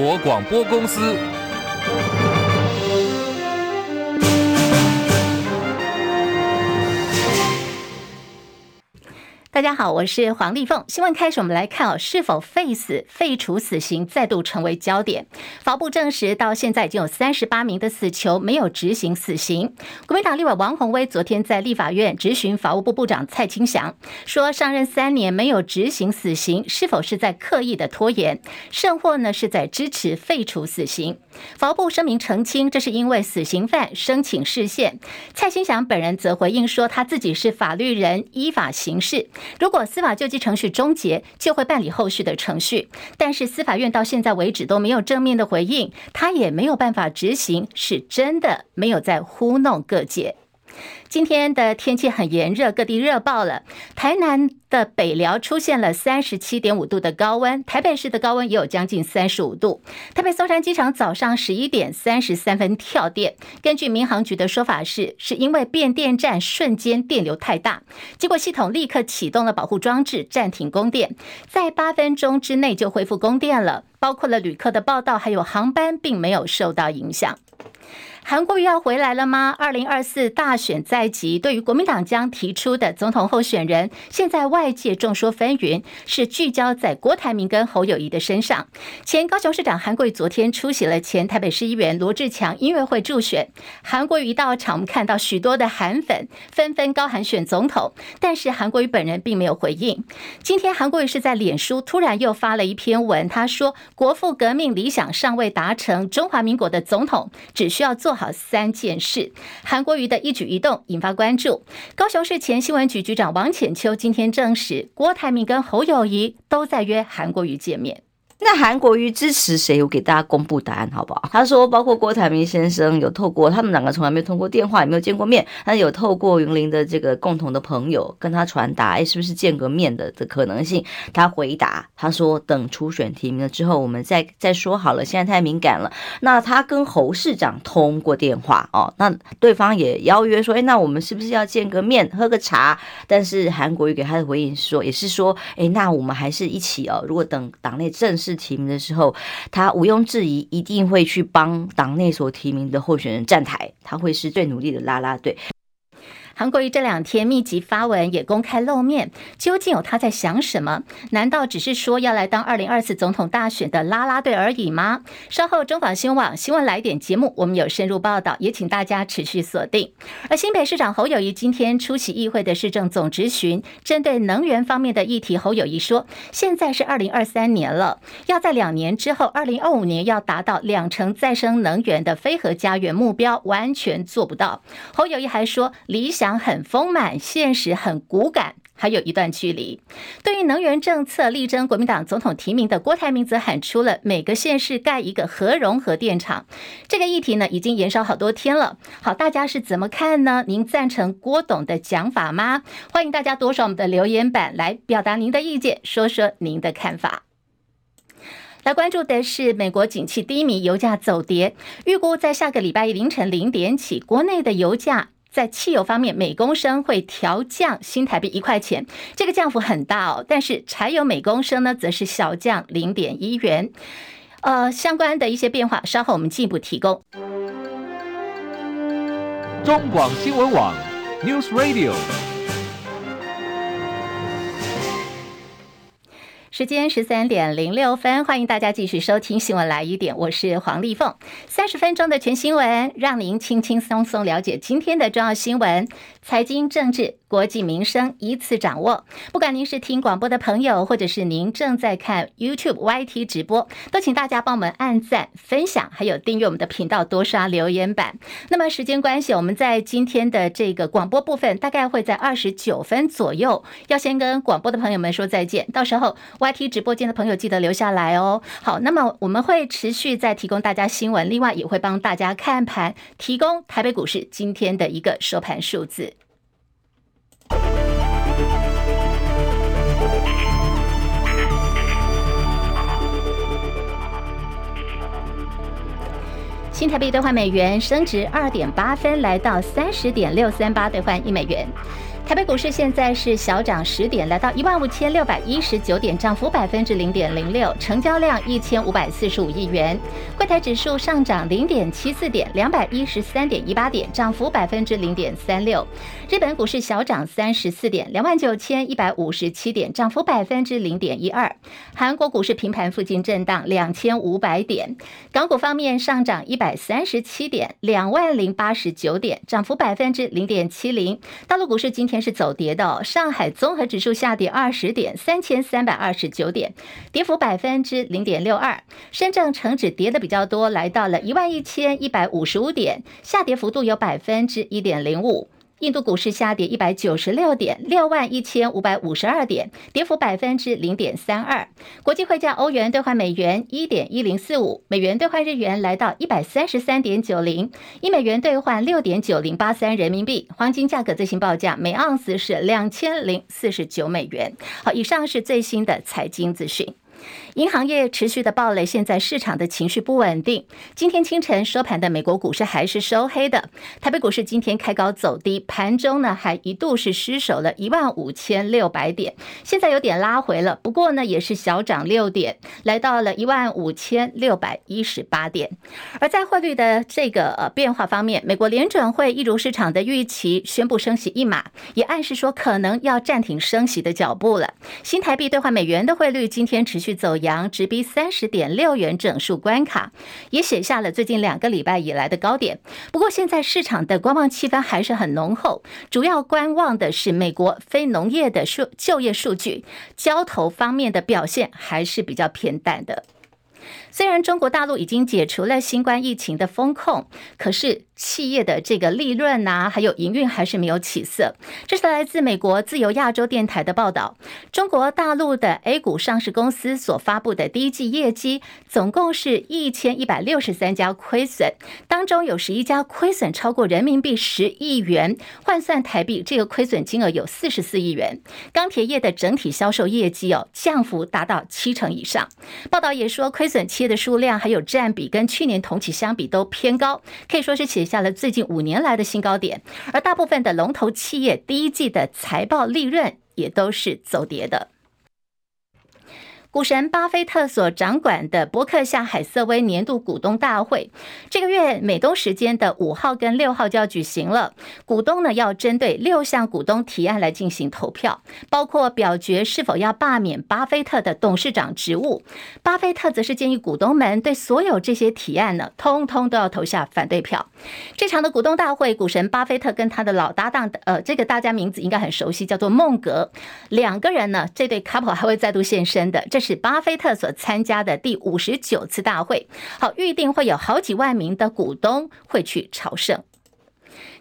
国广播公司。大家好，我是黄丽凤。新闻开始，我们来看哦，是否废死、废除死刑再度成为焦点。法部证实，到现在已经有三十八名的死囚没有执行死刑。国民党立委王鸿薇昨天在立法院质询法务部部长蔡清祥，说上任三年没有执行死刑，是否是在刻意的拖延，甚或呢是在支持废除死刑？法务部声明澄清，这是因为死刑犯申请释宪。蔡清祥本人则回应说，他自己是法律人，依法行事。如果司法救济程序终结，就会办理后续的程序。但是司法院到现在为止都没有正面的回应，他也没有办法执行，是真的没有在糊弄各界。今天的天气很炎热，各地热爆了。台南的北寮出现了三十七点五度的高温，台北市的高温也有将近三十五度。台北松山机场早上十一点三十三分跳电，根据民航局的说法是，是因为变电站瞬间电流太大，结果系统立刻启动了保护装置，暂停供电，在八分钟之内就恢复供电了。包括了旅客的报道，还有航班并没有受到影响。韩国瑜要回来了吗？二零二四大选在即，对于国民党将提出的总统候选人，现在外界众说纷纭，是聚焦在郭台铭跟侯友谊的身上。前高雄市长韩国瑜昨天出席了前台北市议员罗志强音乐会助选，韩国瑜到场，我们看到许多的韩粉纷纷高喊选总统，但是韩国瑜本人并没有回应。今天韩国瑜是在脸书突然又发了一篇文，他说：“国父革命理想尚未达成，中华民国的总统只需要做。”好三件事，韩国瑜的一举一动引发关注。高雄市前新闻局局长王浅秋今天证实，郭台铭跟侯友谊都在约韩国瑜见面。那韩国瑜支持谁？我给大家公布答案好不好？他说，包括郭台铭先生有透过他们两个从来没有通过电话，也没有见过面，他有透过云林的这个共同的朋友跟他传达，哎，是不是见个面的的可能性？他回答，他说等初选提名了之后，我们再再说好了，现在太敏感了。那他跟侯市长通过电话哦，那对方也邀约说，哎，那我们是不是要见个面喝个茶？但是韩国瑜给他的回应说，也是说，哎，那我们还是一起哦，如果等党内正式。是提名的时候，他毋庸置疑一定会去帮党内所提名的候选人站台，他会是最努力的拉拉队。韩国瑜这两天密集发文，也公开露面，究竟有他在想什么？难道只是说要来当二零二四总统大选的拉拉队而已吗？稍后中广新闻网新闻来点节目，我们有深入报道，也请大家持续锁定。而新北市长侯友谊今天出席议会的市政总质询，针对能源方面的议题，侯友谊说，现在是二零二三年了，要在两年之后，二零二五年要达到两成再生能源的非核家园目标，完全做不到。侯友谊还说，理想。很丰满，现实很骨感，还有一段距离。对于能源政策力争国民党总统提名的郭台铭，则喊出了每个县市盖一个核融合电厂。这个议题呢，已经延烧好多天了。好，大家是怎么看呢？您赞成郭董的讲法吗？欢迎大家多上我们的留言板来表达您的意见，说说您的看法。来关注的是美国景气低迷，油价走跌，预估在下个礼拜一凌晨零点起，国内的油价。在汽油方面，每公升会调降新台币一块钱，这个降幅很大哦。但是柴油每公升呢，则是小降零点一元。呃，相关的一些变化，稍后我们进一步提供。中广新闻网，News Radio。时间十三点零六分，欢迎大家继续收听新闻来一点，我是黄丽凤。三十分钟的全新闻，让您轻轻松松了解今天的重要新闻、财经、政治。国际民生一次掌握，不管您是听广播的朋友，或者是您正在看 YouTube YT 直播，都请大家帮我们按赞、分享，还有订阅我们的频道，多刷留言板。那么时间关系，我们在今天的这个广播部分，大概会在二十九分左右，要先跟广播的朋友们说再见。到时候 YT 直播间的朋友记得留下来哦。好，那么我们会持续再提供大家新闻，另外也会帮大家看盘，提供台北股市今天的一个收盘数字。新台币兑换美元升值二点八分，来到三十点六三八兑换一美元。台北股市现在是小涨十点，来到一万五千六百一十九点，涨幅百分之零点零六，成交量一千五百四十五亿元。柜台指数上涨零点七四点，两百一十三点一八点，涨幅百分之零点三六。日本股市小涨三十四点，两万九千一百五十七点，涨幅百分之零点一二。韩国股市平盘附近震荡两千五百点。港股方面上涨一百三十七点，两万零八十九点，涨幅百分之零点七零。大陆股市今天。是走跌的，上海综合指数下跌二十点，三千三百二十九点，跌幅百分之零点六二。深圳成指跌的比较多，来到了一万一千一百五十五点，下跌幅度有百分之一点零五。印度股市下跌一百九十六点，六万一千五百五十二点，跌幅百分之零点三二。国际汇价，欧元兑换美元一点一零四五，美元兑换日元来到一百三十三点九零，一美元兑换六点九零八三人民币。黄金价格最新报价每盎司是两千零四十九美元。好，以上是最新的财经资讯。银行业持续的暴雷，现在市场的情绪不稳定。今天清晨收盘的美国股市还是收黑的，台北股市今天开高走低，盘中呢还一度是失守了一万五千六百点，现在有点拉回了，不过呢也是小涨六点，来到了一万五千六百一十八点。而在汇率的这个呃变化方面，美国联准会一如市场的预期，宣布升息一码，也暗示说可能要暂停升息的脚步了。新台币兑换美元的汇率今天持续走阳。直逼三十点六元整数关卡，也写下了最近两个礼拜以来的高点。不过，现在市场的观望气氛还是很浓厚，主要观望的是美国非农业的数就业数据，交投方面的表现还是比较偏淡的。虽然中国大陆已经解除了新冠疫情的封控，可是企业的这个利润呐、啊，还有营运还是没有起色。这是来自美国自由亚洲电台的报道。中国大陆的 A 股上市公司所发布的第一季业绩，总共是一千一百六十三家亏损，当中有十一家亏损超过人民币十亿元，换算台币，这个亏损金额有四十四亿元。钢铁业的整体销售业绩哦，降幅达到七成以上。报道也说，亏损企业的数量还有占比跟去年同期相比都偏高，可以说是写下了最近五年来的新高点。而大部分的龙头企业第一季的财报利润也都是走跌的。股神巴菲特所掌管的伯克夏海瑟威年度股东大会，这个月美东时间的五号跟六号就要举行了。股东呢要针对六项股东提案来进行投票，包括表决是否要罢免巴菲特的董事长职务。巴菲特则是建议股东们对所有这些提案呢，通通都要投下反对票。这场的股东大会，股神巴菲特跟他的老搭档，呃，这个大家名字应该很熟悉，叫做孟格。两个人呢，这对 couple 还会再度现身的。这是是巴菲特所参加的第五十九次大会，好，预定会有好几万名的股东会去朝圣。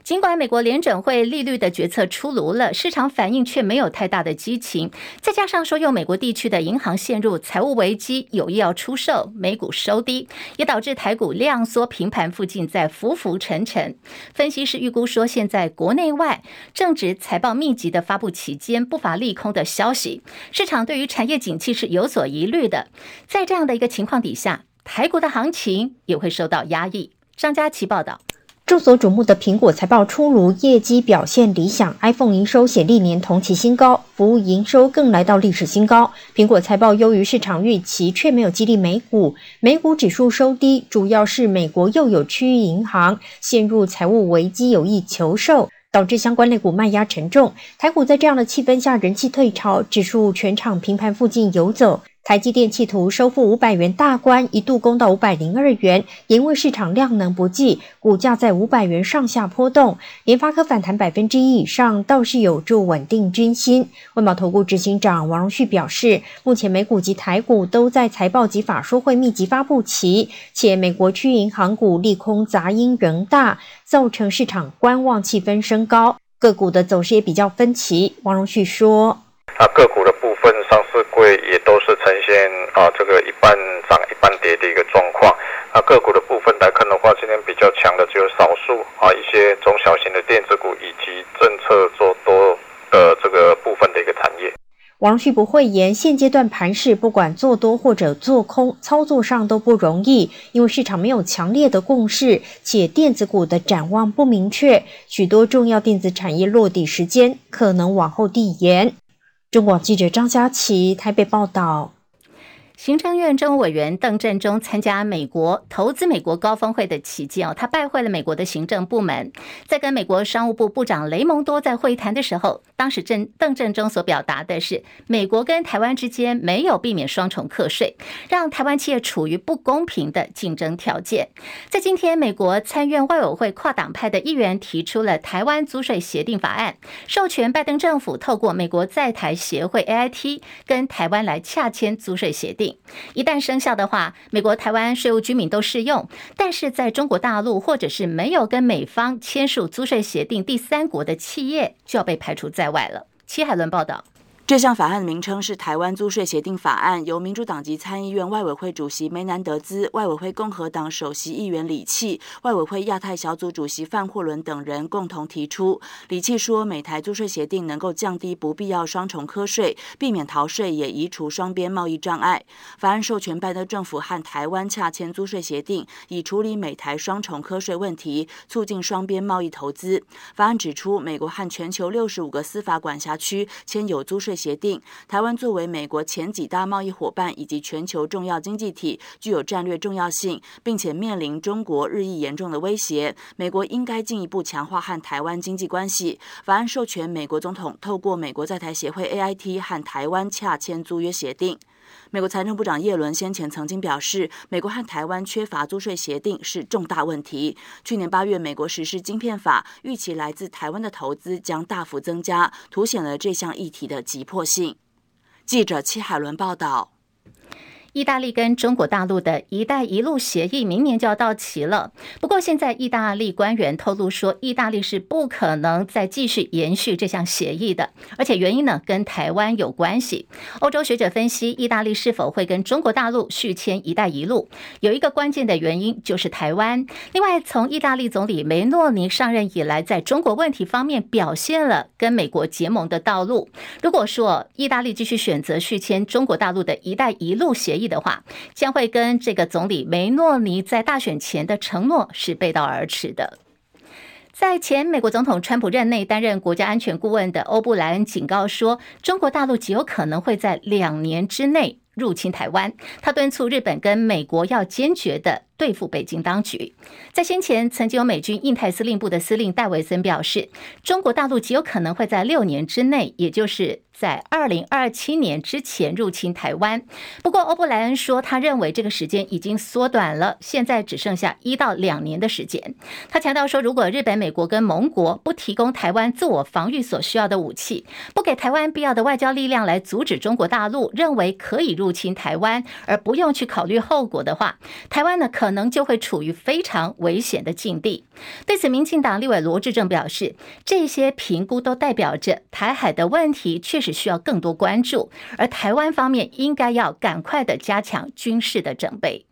尽管美国联准会利率的决策出炉了，市场反应却没有太大的激情。再加上说，又美国地区的银行陷入财务危机，有意要出售，美股收低，也导致台股量缩平盘附近在浮浮沉沉。分析师预估说，现在国内外正值财报密集的发布期间，不乏利空的消息，市场对于产业景气是有所疑虑的。在这样的一个情况底下，台股的行情也会受到压抑。张佳琪报道。众所瞩目的苹果财报出炉，业绩表现理想，iPhone 营收显历年同期新高，服务营收更来到历史新高。苹果财报优于市场预期，却没有激励美股，美股指数收低，主要是美国又有区域银行陷入财务危机，有意求售，导致相关类股卖压沉重。台股在这样的气氛下，人气退潮，指数全场平盘附近游走。台积电企图收复五百元大关，一度攻到五百零二元，因为市场量能不济，股价在五百元上下波动。联发科反弹百分之一以上，倒是有助稳定军心。万宝投顾执行长王荣旭表示，目前美股及台股都在财报及法说会密集发布期，且美国区银行股利空杂音仍大，造成市场观望气氛升高，个股的走势也比较分歧。王荣旭说。啊，个股的部，上市柜也都是呈现啊这个一半涨一半跌的一个状况。那个股的部分来看的话，今天比较强的只有少数啊一些中小型的电子股以及政策做多的这个部分的一个产业。王旭不讳言，现阶段盘市不管做多或者做空，操作上都不容易，因为市场没有强烈的共识，且电子股的展望不明确，许多重要电子产业落地时间可能往后递延。中广记者张佳琪台北报道。行政院政务委员邓振中参加美国投资美国高峰会的期间哦，他拜会了美国的行政部门，在跟美国商务部部长雷蒙多在会谈的时候，当时郑邓振中所表达的是，美国跟台湾之间没有避免双重课税，让台湾企业处于不公平的竞争条件。在今天，美国参院外委会跨党派的议员提出了台湾租税协定法案，授权拜登政府透过美国在台协会 AIT 跟台湾来洽签租税协定。一旦生效的话，美国、台湾税务居民都适用，但是在中国大陆或者是没有跟美方签署租税协定第三国的企业就要被排除在外了。齐海伦报道。这项法案的名称是《台湾租税协定法案》，由民主党籍参议院外委会主席梅南德兹、外委会共和党首席议员李契、外委会亚太小组主席范霍伦等人共同提出。李契说，美台租税协定能够降低不必要双重课税，避免逃税，也移除双边贸易障碍。法案授权拜登政府和台湾洽签租税协定，以处理美台双重课税问题，促进双边贸易投资。法案指出，美国和全球六十五个司法管辖区签有租税。协定，台湾作为美国前几大贸易伙伴以及全球重要经济体，具有战略重要性，并且面临中国日益严重的威胁。美国应该进一步强化和台湾经济关系。法案授权美国总统透过美国在台协会 AIT 和台湾洽签租约协定。美国财政部长耶伦先前曾经表示，美国和台湾缺乏租税协定是重大问题。去年八月，美国实施晶片法，预期来自台湾的投资将大幅增加，凸显了这项议题的急迫性。记者戚海伦报道。意大利跟中国大陆的一带一路协议明年就要到期了。不过，现在意大利官员透露说，意大利是不可能再继续延续这项协议的，而且原因呢跟台湾有关系。欧洲学者分析，意大利是否会跟中国大陆续签一带一路，有一个关键的原因就是台湾。另外，从意大利总理梅诺尼上任以来，在中国问题方面表现了跟美国结盟的道路。如果说意大利继续选择续签中国大陆的一带一路协议，的话，将会跟这个总理梅诺尼在大选前的承诺是背道而驰的。在前美国总统川普任内担任国家安全顾问的欧布莱恩警告说，中国大陆极有可能会在两年之内入侵台湾。他敦促日本跟美国要坚决的对付北京当局。在先前，曾经有美军印太司令部的司令戴维森表示，中国大陆极有可能会在六年之内，也就是。在二零二七年之前入侵台湾，不过欧布莱恩说，他认为这个时间已经缩短了，现在只剩下一到两年的时间。他强调说，如果日本、美国跟盟国不提供台湾自我防御所需要的武器，不给台湾必要的外交力量来阻止中国大陆认为可以入入侵台湾，而不用去考虑后果的话，台湾呢可能就会处于非常危险的境地。对此，民进党立委罗志正表示，这些评估都代表着台海的问题确实。需要更多关注，而台湾方面应该要赶快的加强军事的准备。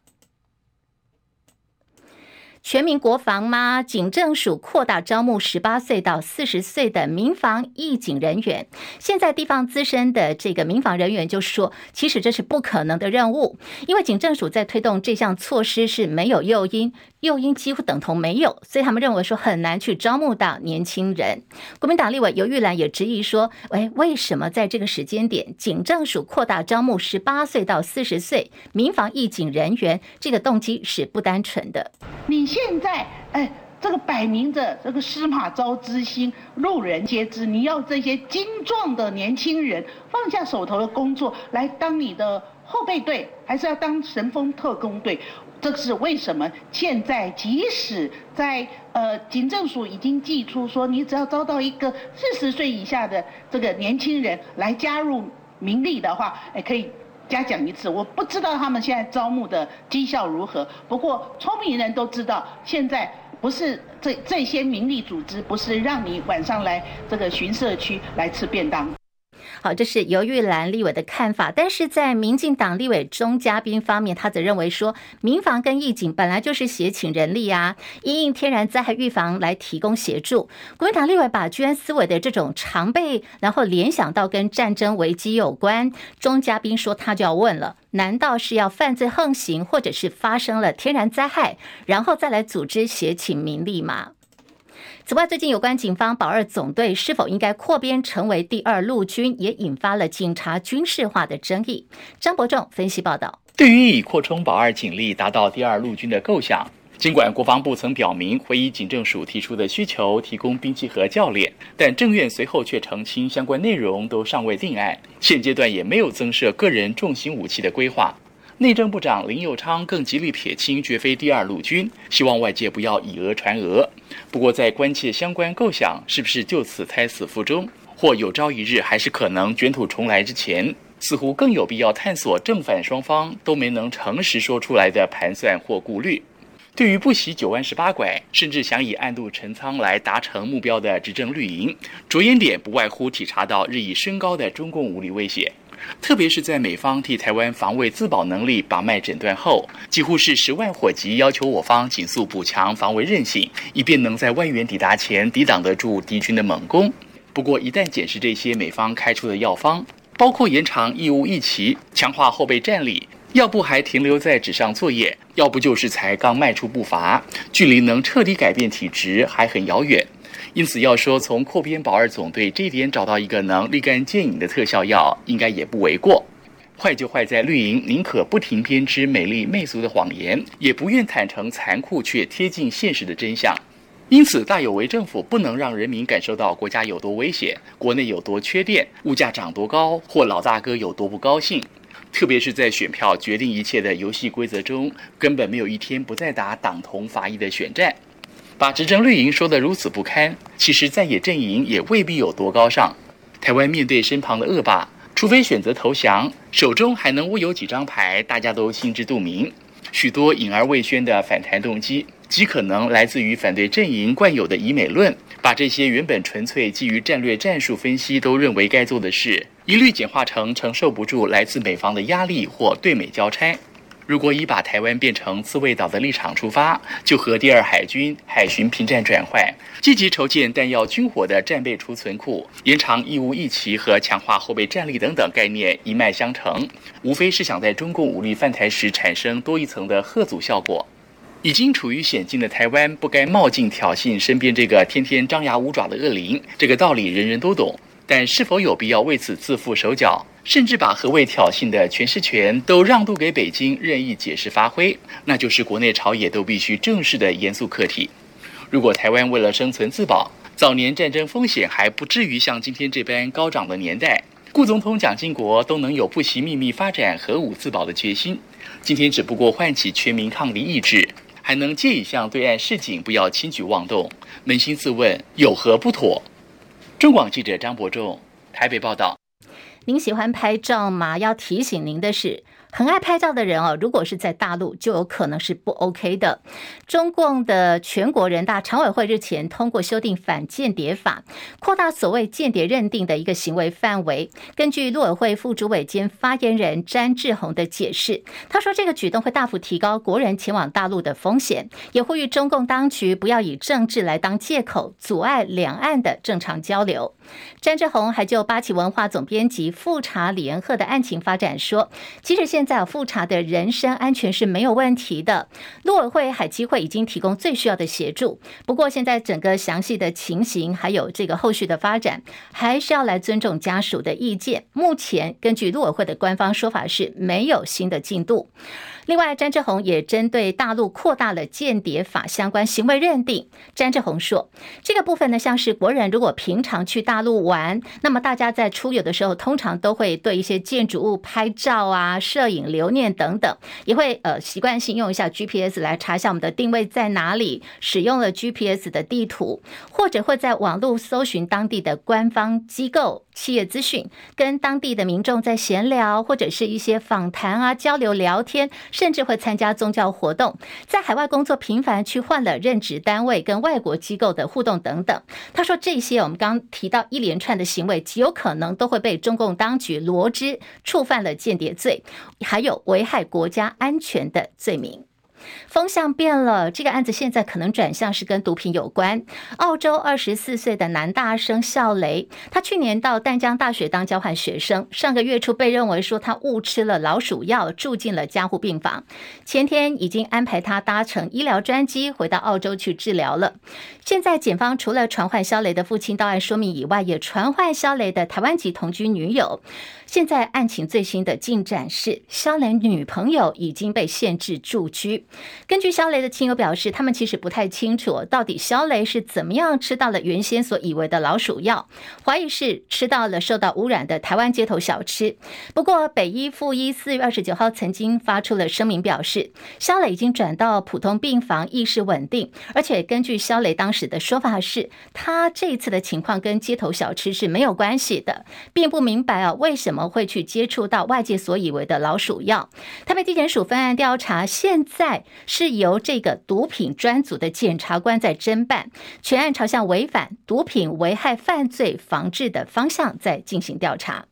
全民国防吗？警政署扩大招募十八岁到四十岁的民防义警人员。现在地方资深的这个民防人员就说，其实这是不可能的任务，因为警政署在推动这项措施是没有诱因，诱因几乎等同没有，所以他们认为说很难去招募到年轻人。国民党立委游玉兰也质疑说，喂，为什么在这个时间点，警政署扩大招募十八岁到四十岁民防义警人员，这个动机是不单纯的。你现在哎，这个摆明着这个司马昭之心，路人皆知。你要这些精壮的年轻人放下手头的工作来当你的后备队，还是要当神风特工队？这是为什么？现在即使在呃警政署已经祭出说，你只要招到一个四十岁以下的这个年轻人来加入民力的话，哎，可以。加奖一次，我不知道他们现在招募的绩效如何。不过聪明人都知道，现在不是这这些名利组织，不是让你晚上来这个巡社区来吃便当。好，这是由玉兰立委的看法。但是在民进党立委钟嘉宾方面，他则认为说，民防跟义警本来就是协请人力啊，因应天然灾害预防来提供协助。国民党立委把居安思危的这种常备然后联想到跟战争危机有关，钟嘉宾说他就要问了。难道是要犯罪横行，或者是发生了天然灾害，然后再来组织协请民力吗？此外，最近有关警方保二总队是否应该扩编成为第二陆军，也引发了警察军事化的争议。张伯仲分析报道，对于以扩充保二警力达到第二陆军的构想。尽管国防部曾表明会以警政署提出的需求提供兵器和教练，但政院随后却澄清相关内容都尚未定案，现阶段也没有增设个人重型武器的规划。内政部长林右昌更极力撇清绝非第二陆军，希望外界不要以讹传讹。不过，在关切相关构想是不是就此胎死腹中，或有朝一日还是可能卷土重来之前，似乎更有必要探索正反双方都没能诚实说出来的盘算或顾虑。对于不惜九弯十八拐，甚至想以暗度陈仓来达成目标的执政绿营，着眼点不外乎体察到日益升高的中共武力威胁。特别是在美方替台湾防卫自保能力把脉诊断后，几乎是十万火急，要求我方尽速补强防卫韧性，以便能在万元抵达前抵挡得住敌军的猛攻。不过，一旦检视这些美方开出的药方，包括延长义务役期、强化后备战力。要不还停留在纸上作业，要不就是才刚迈出步伐，距离能彻底改变体质还很遥远。因此，要说从扩编保二总队这一点找到一个能立竿见影的特效药，应该也不为过。坏就坏在绿营宁可不停编织美丽媚俗的谎言，也不愿坦诚残酷却贴近现实的真相。因此，大有为政府不能让人民感受到国家有多危险，国内有多缺电，物价涨多高，或老大哥有多不高兴。特别是在选票决定一切的游戏规则中，根本没有一天不再打党同伐异的选战。把执政绿营说得如此不堪，其实在野阵营也未必有多高尚。台湾面对身旁的恶霸，除非选择投降，手中还能握有几张牌，大家都心知肚明。许多隐而未宣的反弹动机，极可能来自于反对阵营惯有的以美论。把这些原本纯粹基于战略战术分析都认为该做的事，一律简化成承受不住来自美方的压力或对美交差。如果以把台湾变成刺猬岛的立场出发，就和第二海军海巡平战转换，积极筹建弹药军火的战备储存库，延长义务役期和强化后备战力等等概念一脉相承，无非是想在中共武力犯台时产生多一层的贺阻效果。已经处于险境的台湾，不该冒进挑衅身边这个天天张牙舞爪的恶灵。这个道理人人都懂，但是否有必要为此自缚手脚，甚至把何谓挑衅的诠释权都让渡给北京任意解释发挥？那就是国内朝野都必须正视的严肃课题。如果台湾为了生存自保，早年战争风险还不至于像今天这般高涨的年代，顾总统蒋经国都能有不惜秘密发展核武自保的决心，今天只不过唤起全民抗敌意志。还能借以向对岸示警，不要轻举妄动。扪心自问，有何不妥？中广记者张伯仲台北报道。您喜欢拍照吗？要提醒您的是。很爱拍照的人哦，如果是在大陆，就有可能是不 OK 的。中共的全国人大常委会日前通过修订反间谍法，扩大所谓间谍认定的一个行为范围。根据陆委会副主委兼发言人詹志宏的解释，他说这个举动会大幅提高国人前往大陆的风险，也呼吁中共当局不要以政治来当借口，阻碍两岸的正常交流。詹志宏还就八旗文化总编辑复查李延贺的案情发展说，即使现在复查的人身安全是没有问题的，陆委会海基会已经提供最需要的协助。不过，现在整个详细的情形还有这个后续的发展，还是要来尊重家属的意见。目前根据陆委会的官方说法是没有新的进度。另外，詹志宏也针对大陆扩大了间谍法相关行为认定。詹志宏说，这个部分呢，像是国人如果平常去大陆玩，那么大家在出游的时候，通常都会对一些建筑物拍照啊、摄影留念等等，也会呃习惯性用一下 GPS 来查一下我们的定位在哪里，使用了 GPS 的地图，或者会在网络搜寻当地的官方机构。企业资讯，跟当地的民众在闲聊，或者是一些访谈啊、交流聊天，甚至会参加宗教活动。在海外工作频繁，去换了任职单位，跟外国机构的互动等等。他说这些我们刚提到一连串的行为，极有可能都会被中共当局罗织，触犯了间谍罪，还有危害国家安全的罪名。风向变了，这个案子现在可能转向是跟毒品有关。澳洲二十四岁的男大生肖雷，他去年到淡江大学当交换学生，上个月初被认为说他误吃了老鼠药，住进了加护病房。前天已经安排他搭乘医疗专机回到澳洲去治疗了。现在检方除了传唤肖雷的父亲到案说明以外，也传唤肖雷的台湾籍同居女友。现在案情最新的进展是，肖雷女朋友已经被限制住居。根据肖雷的亲友表示，他们其实不太清楚到底肖雷是怎么样吃到了原先所以为的老鼠药，怀疑是吃到了受到污染的台湾街头小吃。不过，北医附一四月二十九号曾经发出了声明，表示肖雷已经转到普通病房，意识稳定。而且，根据肖雷当时的说法是，他这次的情况跟街头小吃是没有关系的，并不明白啊为什么。会去接触到外界所以为的老鼠药？台北地检署分案调查，现在是由这个毒品专组的检察官在侦办，全案朝向违反毒品危害犯罪防治的方向在进行调查。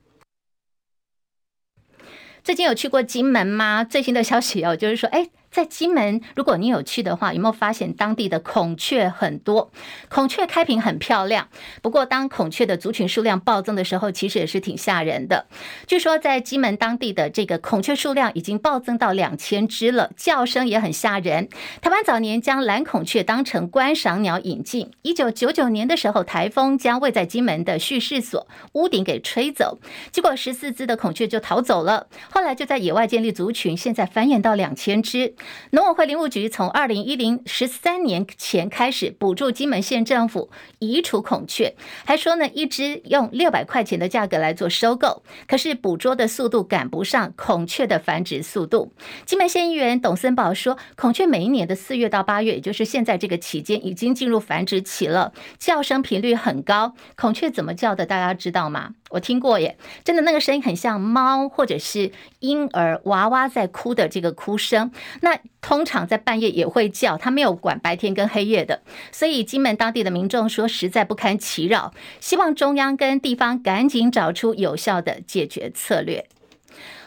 最近有去过金门吗？最新的消息哦，就是说，哎。在金门，如果你有去的话，有没有发现当地的孔雀很多？孔雀开屏很漂亮。不过，当孔雀的族群数量暴增的时候，其实也是挺吓人的。据说，在金门当地的这个孔雀数量已经暴增到两千只了，叫声也很吓人。台湾早年将蓝孔雀当成观赏鸟引进。一九九九年的时候，台风将位在金门的叙事所屋顶给吹走，结果十四只的孔雀就逃走了。后来就在野外建立族群，现在繁衍到两千只。农委会林务局从二零一零十三年前开始补助金门县政府移除孔雀，还说呢，一只用六百块钱的价格来做收购，可是捕捉的速度赶不上孔雀的繁殖速度。金门县议员董森宝说，孔雀每一年的四月到八月，也就是现在这个期间，已经进入繁殖期了，叫声频率很高。孔雀怎么叫的，大家知道吗？我听过耶，真的那个声音很像猫或者是婴儿娃娃在哭的这个哭声。那通常在半夜也会叫，他没有管白天跟黑夜的。所以金门当地的民众说实在不堪其扰，希望中央跟地方赶紧找出有效的解决策略。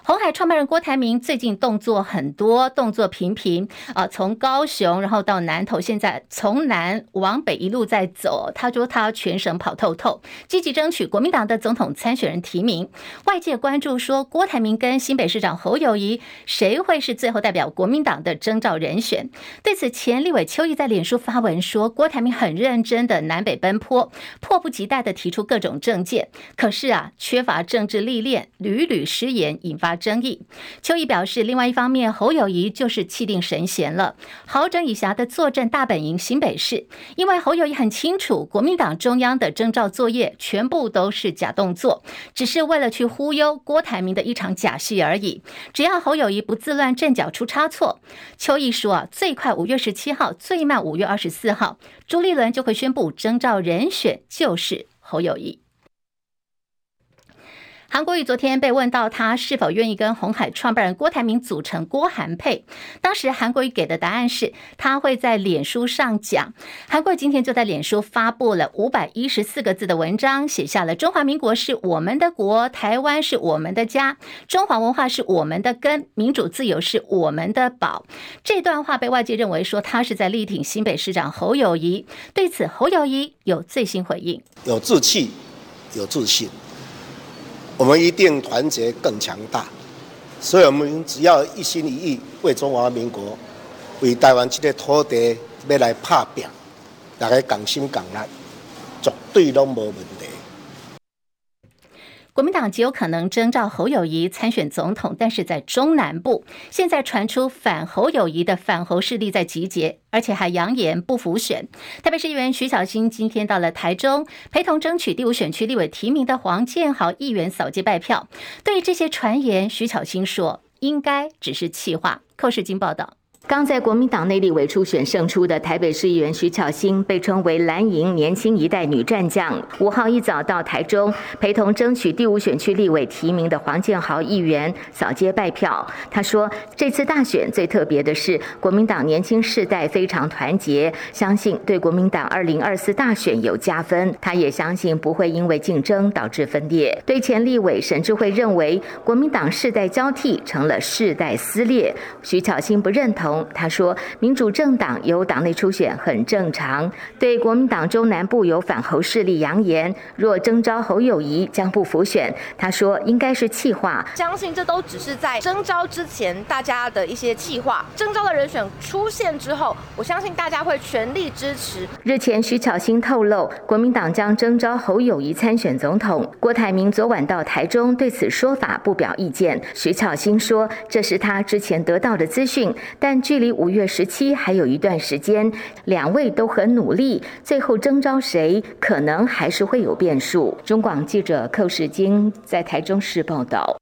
红海创办人郭台铭最近动作很多，动作频频啊，从高雄然后到南投，现在从南往北一路在走。他说他全省跑透透，积极争取国民党的总统参选人提名。外界关注说，郭台铭跟新北市长侯友谊谁会是最后代表国民党的征召人选？对此，前立委邱毅在脸书发文说，郭台铭很认真的南北奔波，迫不及待的提出各种政见，可是啊，缺乏政治历练，屡屡失言，引发。争议，邱毅表示，另外一方面，侯友谊就是气定神闲了，好整以暇的坐镇大本营新北市，因为侯友谊很清楚，国民党中央的征召作业全部都是假动作，只是为了去忽悠郭台铭的一场假戏而已。只要侯友谊不自乱阵脚出差错，邱毅说啊，最快五月十七号，最慢五月二十四号，朱立伦就会宣布征召人选就是侯友谊。韩国瑜昨天被问到他是否愿意跟红海创办人郭台铭组成郭韩配，当时韩国瑜给的答案是他会在脸书上讲。韩国瑜今天就在脸书发布了五百一十四个字的文章，写下了“中华民国是我们的国，台湾是我们的家，中华文化是我们的根，民主自由是我们的宝”。这段话被外界认为说他是在力挺新北市长侯友谊。对此，侯友谊有最新回应：有志气，有自信。我们一定团结更强大，所以我们只要一心一意为中华民国、为台湾这个土地要来拍拼，大家同心共力，绝对都没问题。国民党极有可能征召侯友宜参选总统，但是在中南部，现在传出反侯友宜的反侯势力在集结，而且还扬言不服选。台北市议员徐小新今天到了台中，陪同争取第五选区立委提名的黄建豪议员扫街拜票。对于这些传言，徐小新说应该只是气话。寇世金报道。刚在国民党内立委初选胜出的台北市议员徐巧芯，被称为蓝营年轻一代女战将。五号一早到台中，陪同争取第五选区立委提名的黄建豪议员扫街拜票。他说，这次大选最特别的是，国民党年轻世代非常团结，相信对国民党二零二四大选有加分。他也相信不会因为竞争导致分裂。对前立委沈志慧认为，国民党世代交替成了世代撕裂，徐巧芯不认同。他说：“民主政党由党内初选很正常。”对国民党中南部有反侯势力扬言，若征召侯友谊将不服选。他说：“应该是气话，相信这都只是在征召之前大家的一些气话。征召的人选出现之后，我相信大家会全力支持。”日前，徐巧芯透露，国民党将征召侯友谊参选总统。郭台铭昨晚到台中，对此说法不表意见。徐巧芯说：“这是他之前得到的资讯，但。”距离五月十七还有一段时间，两位都很努力，最后征召谁可能还是会有变数。中广记者寇世京在台中市报道。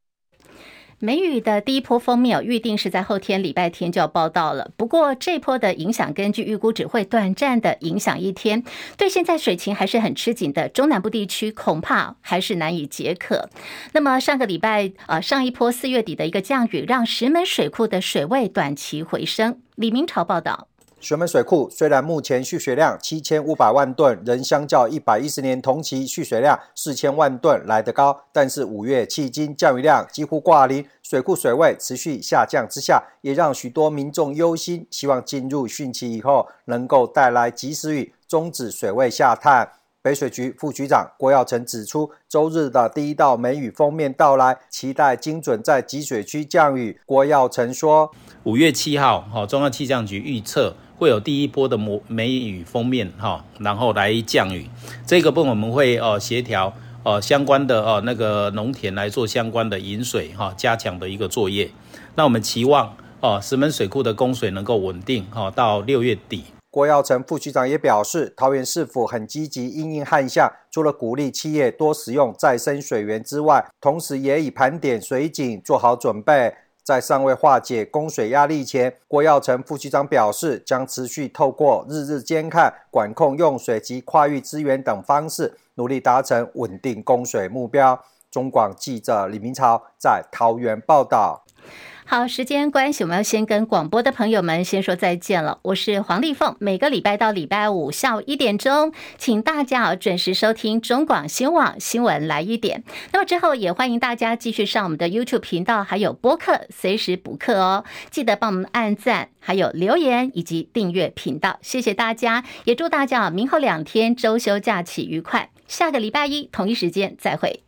梅雨的第一波锋面预定是在后天礼拜天就要报到了。不过这波的影响，根据预估只会短暂的影响一天，对现在水情还是很吃紧的中南部地区，恐怕还是难以解渴。那么上个礼拜，呃，上一波四月底的一个降雨，让石门水库的水位短期回升。李明朝报道。石门水库虽然目前蓄水量七千五百万吨，仍相较一百一十年同期蓄水量四千万吨来得高，但是五月迄今降雨量几乎挂零，水库水位持续下降之下，也让许多民众忧心，希望进入汛期以后能够带来及时雨，终止水位下探。北水局副局长郭耀成指出，周日的第一道梅雨锋面到来，期待精准在集水区降雨。郭耀成说，五月七号，中央气象局预测。会有第一波的梅雨锋面哈，然后来降雨。这个部分我们会呃协调呃相关的呃那个农田来做相关的引水哈，加强的一个作业。那我们期望哦石门水库的供水能够稳定哈，到六月底。郭耀成副局长也表示，桃园市府很积极因应旱象，除了鼓励企业多使用再生水源之外，同时也已盘点水井，做好准备。在尚未化解供水压力前，郭耀成副局长表示，将持续透过日日监看、管控用水及跨域资源等方式，努力达成稳定供水目标。中广记者李明朝在桃园报道。好，时间关系，我们要先跟广播的朋友们先说再见了。我是黄丽凤，每个礼拜到礼拜五下午一点钟，请大家准时收听中广新网新闻来一点。那么之后也欢迎大家继续上我们的 YouTube 频道，还有播客随时补课哦。记得帮我们按赞，还有留言以及订阅频道，谢谢大家，也祝大家明后两天周休假期愉快。下个礼拜一同一时间再会。